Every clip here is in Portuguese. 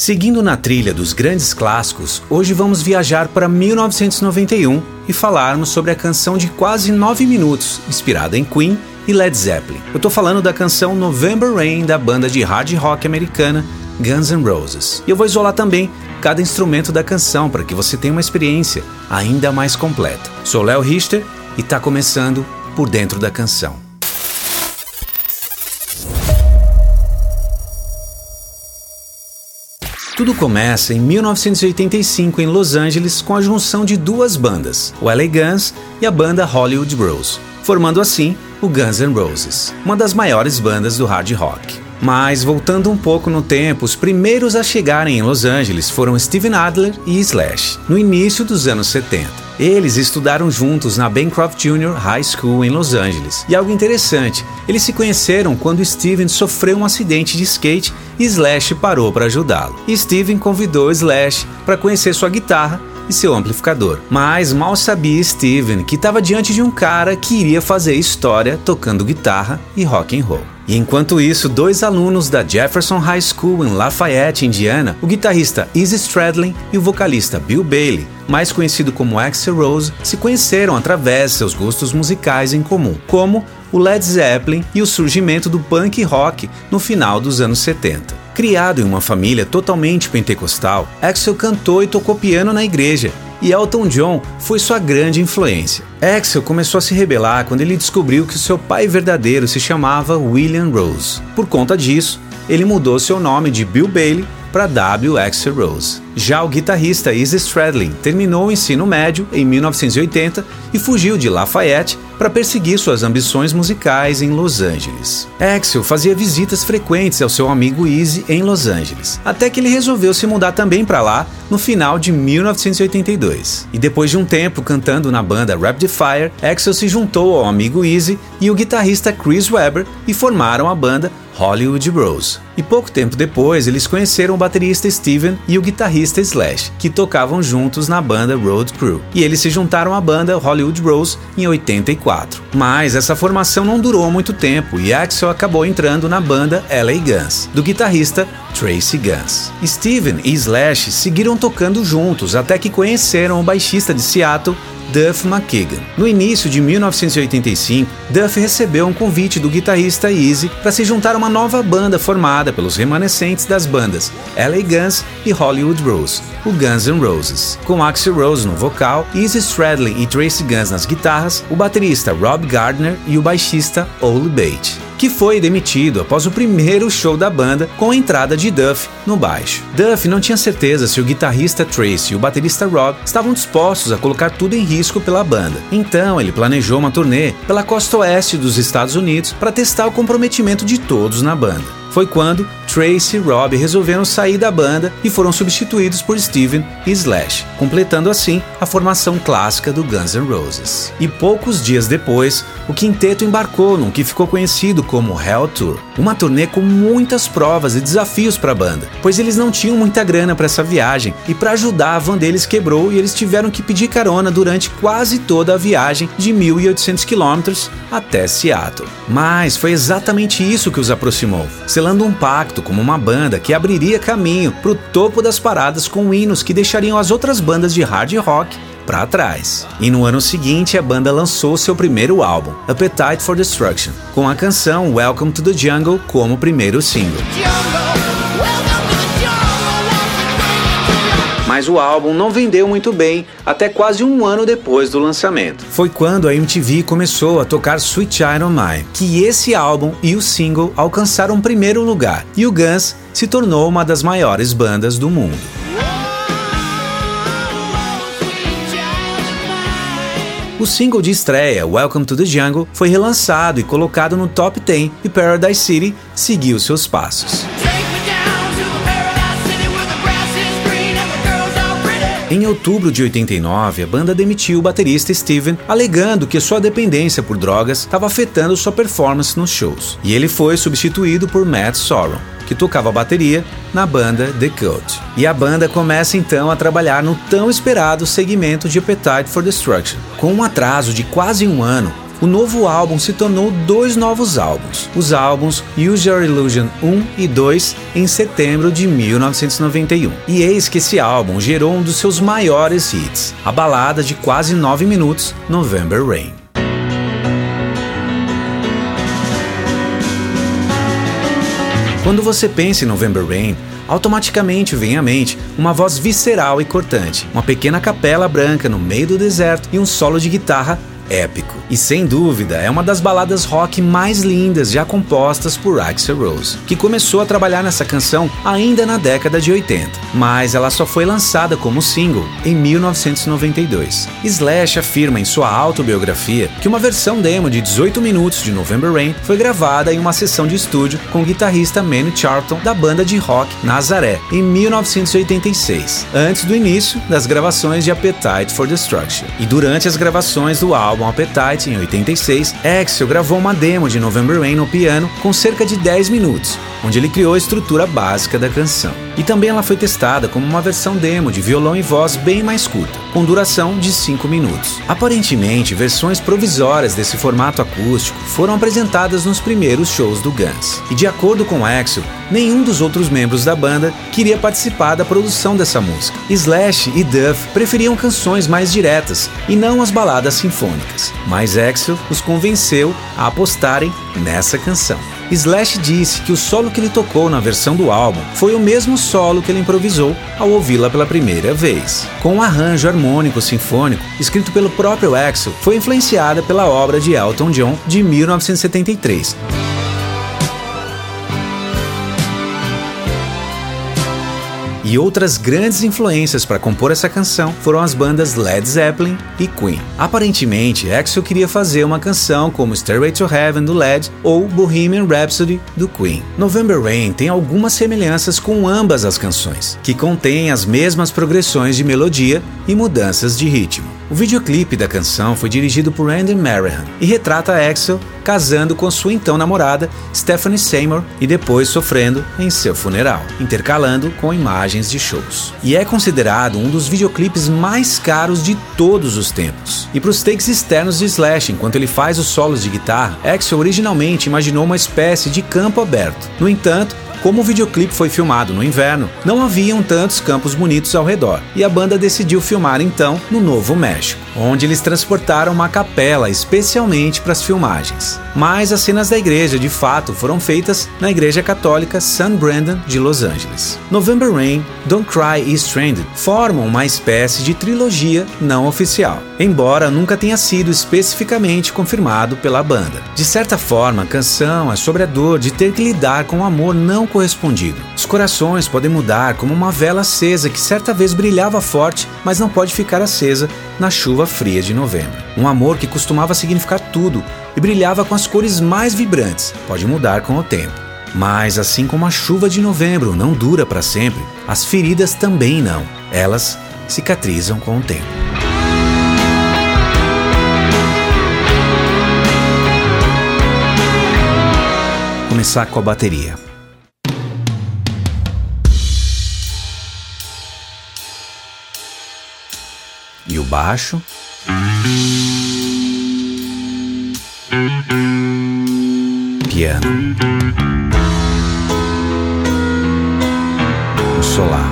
Seguindo na trilha dos grandes clássicos, hoje vamos viajar para 1991 e falarmos sobre a canção de quase 9 minutos, inspirada em Queen e Led Zeppelin. Eu tô falando da canção November Rain da banda de hard rock americana Guns N' Roses. E eu vou isolar também cada instrumento da canção para que você tenha uma experiência ainda mais completa. Sou Léo Richter e está começando por dentro da canção. Tudo começa em 1985 em Los Angeles com a junção de duas bandas, o LA Guns e a banda Hollywood Bros, formando assim o Guns N' Roses, uma das maiores bandas do hard rock. Mas voltando um pouco no tempo, os primeiros a chegarem em Los Angeles foram Steven Adler e Slash, no início dos anos 70. Eles estudaram juntos na Bancroft Junior High School em Los Angeles. E algo interessante, eles se conheceram quando Steven sofreu um acidente de skate e Slash parou para ajudá-lo. Steven convidou Slash para conhecer sua guitarra e seu amplificador. Mas mal sabia Steven que estava diante de um cara que iria fazer história tocando guitarra e rock and roll. E enquanto isso, dois alunos da Jefferson High School em Lafayette, Indiana, o guitarrista Izzy Stradlin e o vocalista Bill Bailey, mais conhecido como Axel Rose, se conheceram através de seus gostos musicais em comum, como o Led Zeppelin e o surgimento do punk rock no final dos anos 70. Criado em uma família totalmente pentecostal, Axel cantou e tocou piano na igreja e Elton John foi sua grande influência. Axel começou a se rebelar quando ele descobriu que seu pai verdadeiro se chamava William Rose. Por conta disso, ele mudou seu nome de Bill Bailey para W. Axel Rose. Já o guitarrista Izzy Stradlin terminou o ensino médio em 1980 e fugiu de Lafayette para perseguir suas ambições musicais em Los Angeles. Axel fazia visitas frequentes ao seu amigo Izzy em Los Angeles, até que ele resolveu se mudar também para lá no final de 1982. E depois de um tempo cantando na banda Rapid Fire, Axel se juntou ao amigo Izzy e o guitarrista Chris Webber e formaram a banda Hollywood Bros. E pouco tempo depois, eles conheceram o baterista Steven e o guitarrista Slash, que tocavam juntos na banda Road Crew. E eles se juntaram à banda Hollywood Bros em 84. Mas essa formação não durou muito tempo e Axel acabou entrando na banda LA Guns, do guitarrista Tracy Guns. Steven e Slash seguiram tocando juntos até que conheceram o baixista de Seattle, Duff McKagan. No início de 1985, Duff recebeu um convite do guitarrista Easy para se juntar a uma nova banda formada pelos remanescentes das bandas LA Guns e Hollywood Rose, o Guns N' Roses. Com Axel Rose no vocal, Easy Stradlin e Tracy Guns nas guitarras, o baterista Rob Gardner e o baixista Ole Bate que foi demitido após o primeiro show da banda com a entrada de Duff no baixo. Duff não tinha certeza se o guitarrista Tracy e o baterista Rob estavam dispostos a colocar tudo em risco pela banda. Então ele planejou uma turnê pela costa oeste dos Estados Unidos para testar o comprometimento de todos na banda foi quando Tracy e Rob resolveram sair da banda e foram substituídos por Steven e Slash, completando assim a formação clássica do Guns N' Roses. E poucos dias depois, o quinteto embarcou num que ficou conhecido como Hell Tour, uma turnê com muitas provas e desafios para a banda, pois eles não tinham muita grana para essa viagem e para ajudar a van deles quebrou e eles tiveram que pedir carona durante quase toda a viagem de 1.800 quilômetros até Seattle. Mas foi exatamente isso que os aproximou selando um pacto como uma banda que abriria caminho para o topo das paradas com hinos que deixariam as outras bandas de hard rock para trás. E no ano seguinte, a banda lançou seu primeiro álbum, Appetite for Destruction, com a canção Welcome to the Jungle como primeiro single. Mas o álbum não vendeu muito bem até quase um ano depois do lançamento. Foi quando a MTV começou a tocar Sweet Child of Mine, que esse álbum e o single alcançaram primeiro lugar, e o Guns se tornou uma das maiores bandas do mundo. O single de estreia, Welcome to the Jungle, foi relançado e colocado no top 10 e Paradise City seguiu seus passos. Em outubro de 89, a banda demitiu o baterista Steven, alegando que sua dependência por drogas estava afetando sua performance nos shows. E ele foi substituído por Matt Sorum, que tocava bateria na banda The Cult. E a banda começa então a trabalhar no tão esperado segmento de Appetite for Destruction. Com um atraso de quase um ano, o novo álbum se tornou dois novos álbuns, os álbuns Use Your Illusion 1 e 2 em setembro de 1991. E eis que esse álbum gerou um dos seus maiores hits, a balada de quase 9 minutos, November Rain. Quando você pensa em November Rain, automaticamente vem à mente uma voz visceral e cortante, uma pequena capela branca no meio do deserto e um solo de guitarra épico. E sem dúvida é uma das baladas rock mais lindas já compostas por Axel Rose, que começou a trabalhar nessa canção ainda na década de 80, mas ela só foi lançada como single em 1992. Slash afirma em sua autobiografia que uma versão demo de 18 minutos de November Rain foi gravada em uma sessão de estúdio com o guitarrista Manny Charlton da banda de rock Nazaré em 1986, antes do início das gravações de Appetite for Destruction. E durante as gravações do álbum álbum Appetite, em 86, Axel gravou uma demo de November Rain no piano com cerca de 10 minutos, onde ele criou a estrutura básica da canção. E também ela foi testada como uma versão demo de violão e voz bem mais curta, com duração de 5 minutos. Aparentemente, versões provisórias desse formato acústico foram apresentadas nos primeiros shows do Guns. E de acordo com Axel, nenhum dos outros membros da banda queria participar da produção dessa música. Slash e Duff preferiam canções mais diretas e não as baladas sinfônicas, mas Axel os convenceu a apostarem nessa canção. Slash disse que o solo que ele tocou na versão do álbum foi o mesmo solo que ele improvisou ao ouvi-la pela primeira vez. Com um arranjo harmônico sinfônico escrito pelo próprio Axel, foi influenciada pela obra de Elton John de 1973. E outras grandes influências para compor essa canção foram as bandas Led Zeppelin e Queen. Aparentemente, Axel queria fazer uma canção como Stairway to Heaven do Led ou Bohemian Rhapsody do Queen. November Rain tem algumas semelhanças com ambas as canções, que contêm as mesmas progressões de melodia e mudanças de ritmo. O videoclipe da canção foi dirigido por Andy Marahan e retrata Axel casando com sua então namorada Stephanie Seymour e depois sofrendo em seu funeral, intercalando com imagens de shows. E é considerado um dos videoclipes mais caros de todos os tempos. E para os takes externos de Slash, enquanto ele faz os solos de guitarra, Axel originalmente imaginou uma espécie de campo aberto. No entanto, como o videoclipe foi filmado no inverno, não haviam tantos campos bonitos ao redor, e a banda decidiu filmar então no Novo México, onde eles transportaram uma capela especialmente para as filmagens. Mas as cenas da igreja de fato foram feitas na Igreja Católica San Brandon de Los Angeles. November Rain, Don't Cry e Stranded formam uma espécie de trilogia não oficial, embora nunca tenha sido especificamente confirmado pela banda. De certa forma, a canção é sobre a dor de ter que lidar com o amor não correspondido. Os corações podem mudar como uma vela acesa que certa vez brilhava forte, mas não pode ficar acesa na chuva fria de novembro. Um amor que costumava significar tudo e brilhava com as cores mais vibrantes, pode mudar com o tempo. Mas assim como a chuva de novembro não dura para sempre, as feridas também não. Elas cicatrizam com o tempo. Começar com a bateria. Baixo. Piano. O solar.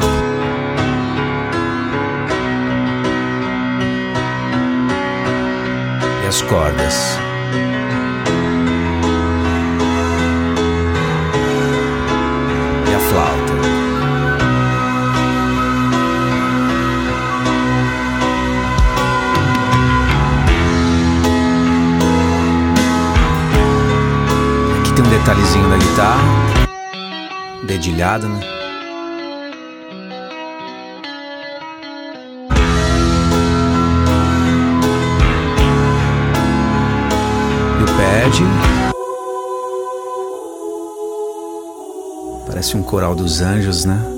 E as cordas. E a flauta. Tem um detalhezinho da guitarra. Dedilhado, né? E o pad. Parece um coral dos anjos, né?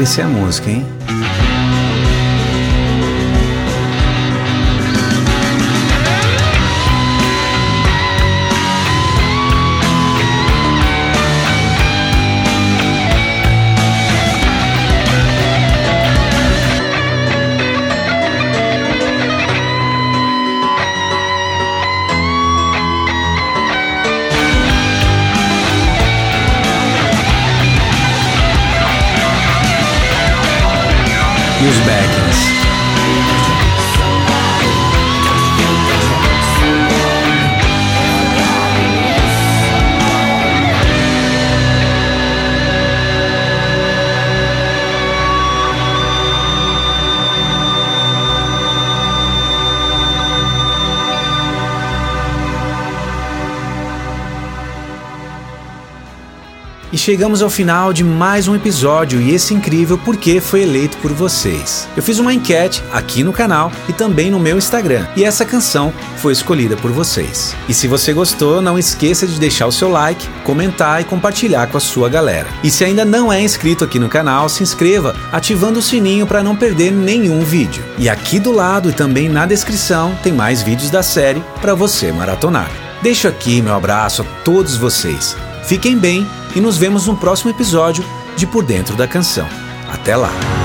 crescer a música, hein? E os E chegamos ao final de mais um episódio e esse incrível porque foi eleito por vocês. Eu fiz uma enquete aqui no canal e também no meu Instagram e essa canção foi escolhida por vocês. E se você gostou, não esqueça de deixar o seu like, comentar e compartilhar com a sua galera. E se ainda não é inscrito aqui no canal, se inscreva ativando o sininho para não perder nenhum vídeo. E aqui do lado e também na descrição tem mais vídeos da série para você maratonar. Deixo aqui meu abraço a todos vocês. Fiquem bem e nos vemos no próximo episódio de Por Dentro da Canção. Até lá!